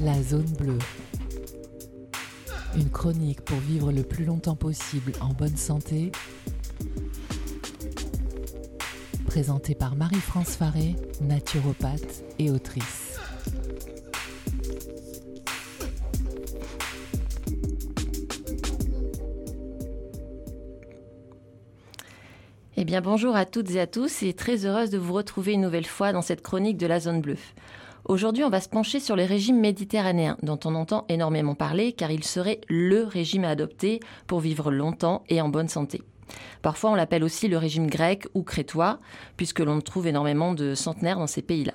La zone bleue. Une chronique pour vivre le plus longtemps possible en bonne santé. Présentée par Marie-France Faré, naturopathe et autrice. Eh bien bonjour à toutes et à tous et très heureuse de vous retrouver une nouvelle fois dans cette chronique de la zone bleue. Aujourd'hui, on va se pencher sur les régimes méditerranéens, dont on entend énormément parler, car il serait le régime à adopter pour vivre longtemps et en bonne santé. Parfois, on l'appelle aussi le régime grec ou crétois, puisque l'on trouve énormément de centenaires dans ces pays-là.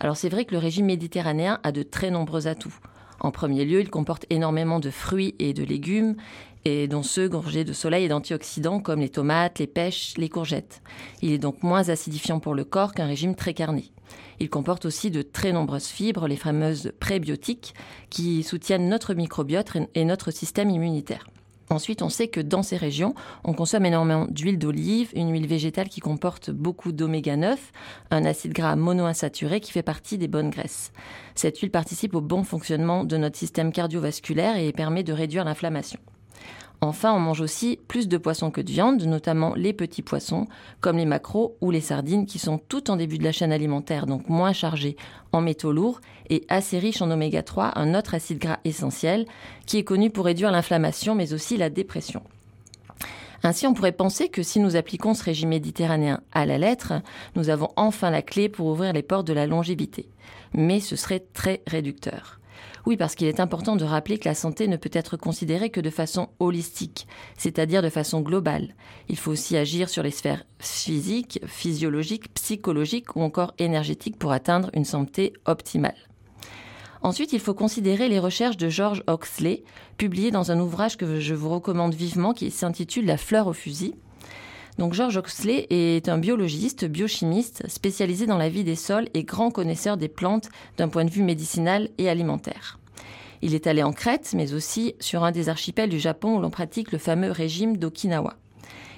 Alors c'est vrai que le régime méditerranéen a de très nombreux atouts. En premier lieu, il comporte énormément de fruits et de légumes, et dont ceux gorgés de soleil et d'antioxydants comme les tomates, les pêches, les courgettes. Il est donc moins acidifiant pour le corps qu'un régime très carné. Il comporte aussi de très nombreuses fibres, les fameuses prébiotiques, qui soutiennent notre microbiote et notre système immunitaire. Ensuite, on sait que dans ces régions, on consomme énormément d'huile d'olive, une huile végétale qui comporte beaucoup d'oméga 9, un acide gras monoinsaturé qui fait partie des bonnes graisses. Cette huile participe au bon fonctionnement de notre système cardiovasculaire et permet de réduire l'inflammation. Enfin, on mange aussi plus de poissons que de viande, notamment les petits poissons, comme les maquereaux ou les sardines, qui sont tout en début de la chaîne alimentaire, donc moins chargés en métaux lourds et assez riches en oméga 3, un autre acide gras essentiel, qui est connu pour réduire l'inflammation, mais aussi la dépression. Ainsi, on pourrait penser que si nous appliquons ce régime méditerranéen à la lettre, nous avons enfin la clé pour ouvrir les portes de la longévité. Mais ce serait très réducteur. Oui, parce qu'il est important de rappeler que la santé ne peut être considérée que de façon holistique, c'est-à-dire de façon globale. Il faut aussi agir sur les sphères physiques, physiologiques, psychologiques ou encore énergétiques pour atteindre une santé optimale. Ensuite, il faut considérer les recherches de George Oxley, publiées dans un ouvrage que je vous recommande vivement qui s'intitule La fleur au fusil. Donc George Oxley est un biologiste, biochimiste, spécialisé dans la vie des sols et grand connaisseur des plantes d'un point de vue médicinal et alimentaire. Il est allé en Crète, mais aussi sur un des archipels du Japon où l'on pratique le fameux régime d'Okinawa.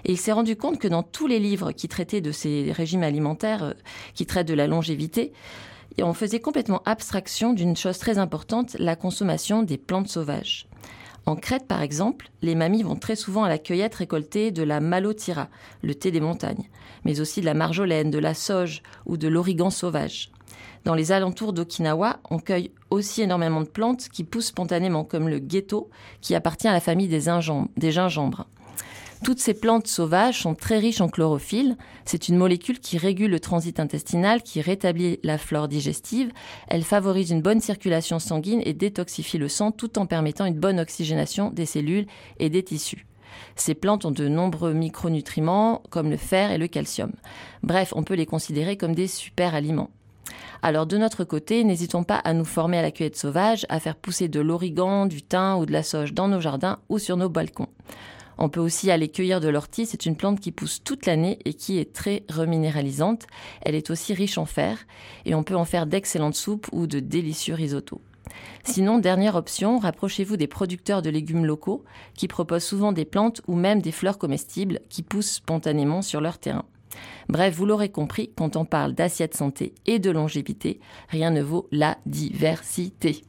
Et il s'est rendu compte que dans tous les livres qui traitaient de ces régimes alimentaires, euh, qui traitent de la longévité, on faisait complètement abstraction d'une chose très importante, la consommation des plantes sauvages. En Crète, par exemple, les mamies vont très souvent à la cueillette récolter de la malotira, le thé des montagnes, mais aussi de la marjolaine, de la sauge ou de l'origan sauvage. Dans les alentours d'Okinawa, on cueille aussi énormément de plantes qui poussent spontanément, comme le ghetto, qui appartient à la famille des gingembres. Toutes ces plantes sauvages sont très riches en chlorophylle. C'est une molécule qui régule le transit intestinal, qui rétablit la flore digestive. Elle favorise une bonne circulation sanguine et détoxifie le sang tout en permettant une bonne oxygénation des cellules et des tissus. Ces plantes ont de nombreux micronutriments comme le fer et le calcium. Bref, on peut les considérer comme des super aliments. Alors de notre côté, n'hésitons pas à nous former à la cueillette sauvage, à faire pousser de l'origan, du thym ou de la sauge dans nos jardins ou sur nos balcons. On peut aussi aller cueillir de l'ortie. C'est une plante qui pousse toute l'année et qui est très reminéralisante. Elle est aussi riche en fer et on peut en faire d'excellentes soupes ou de délicieux risottos. Sinon, dernière option, rapprochez-vous des producteurs de légumes locaux qui proposent souvent des plantes ou même des fleurs comestibles qui poussent spontanément sur leur terrain. Bref, vous l'aurez compris, quand on parle d'assiette santé et de longévité, rien ne vaut la diversité.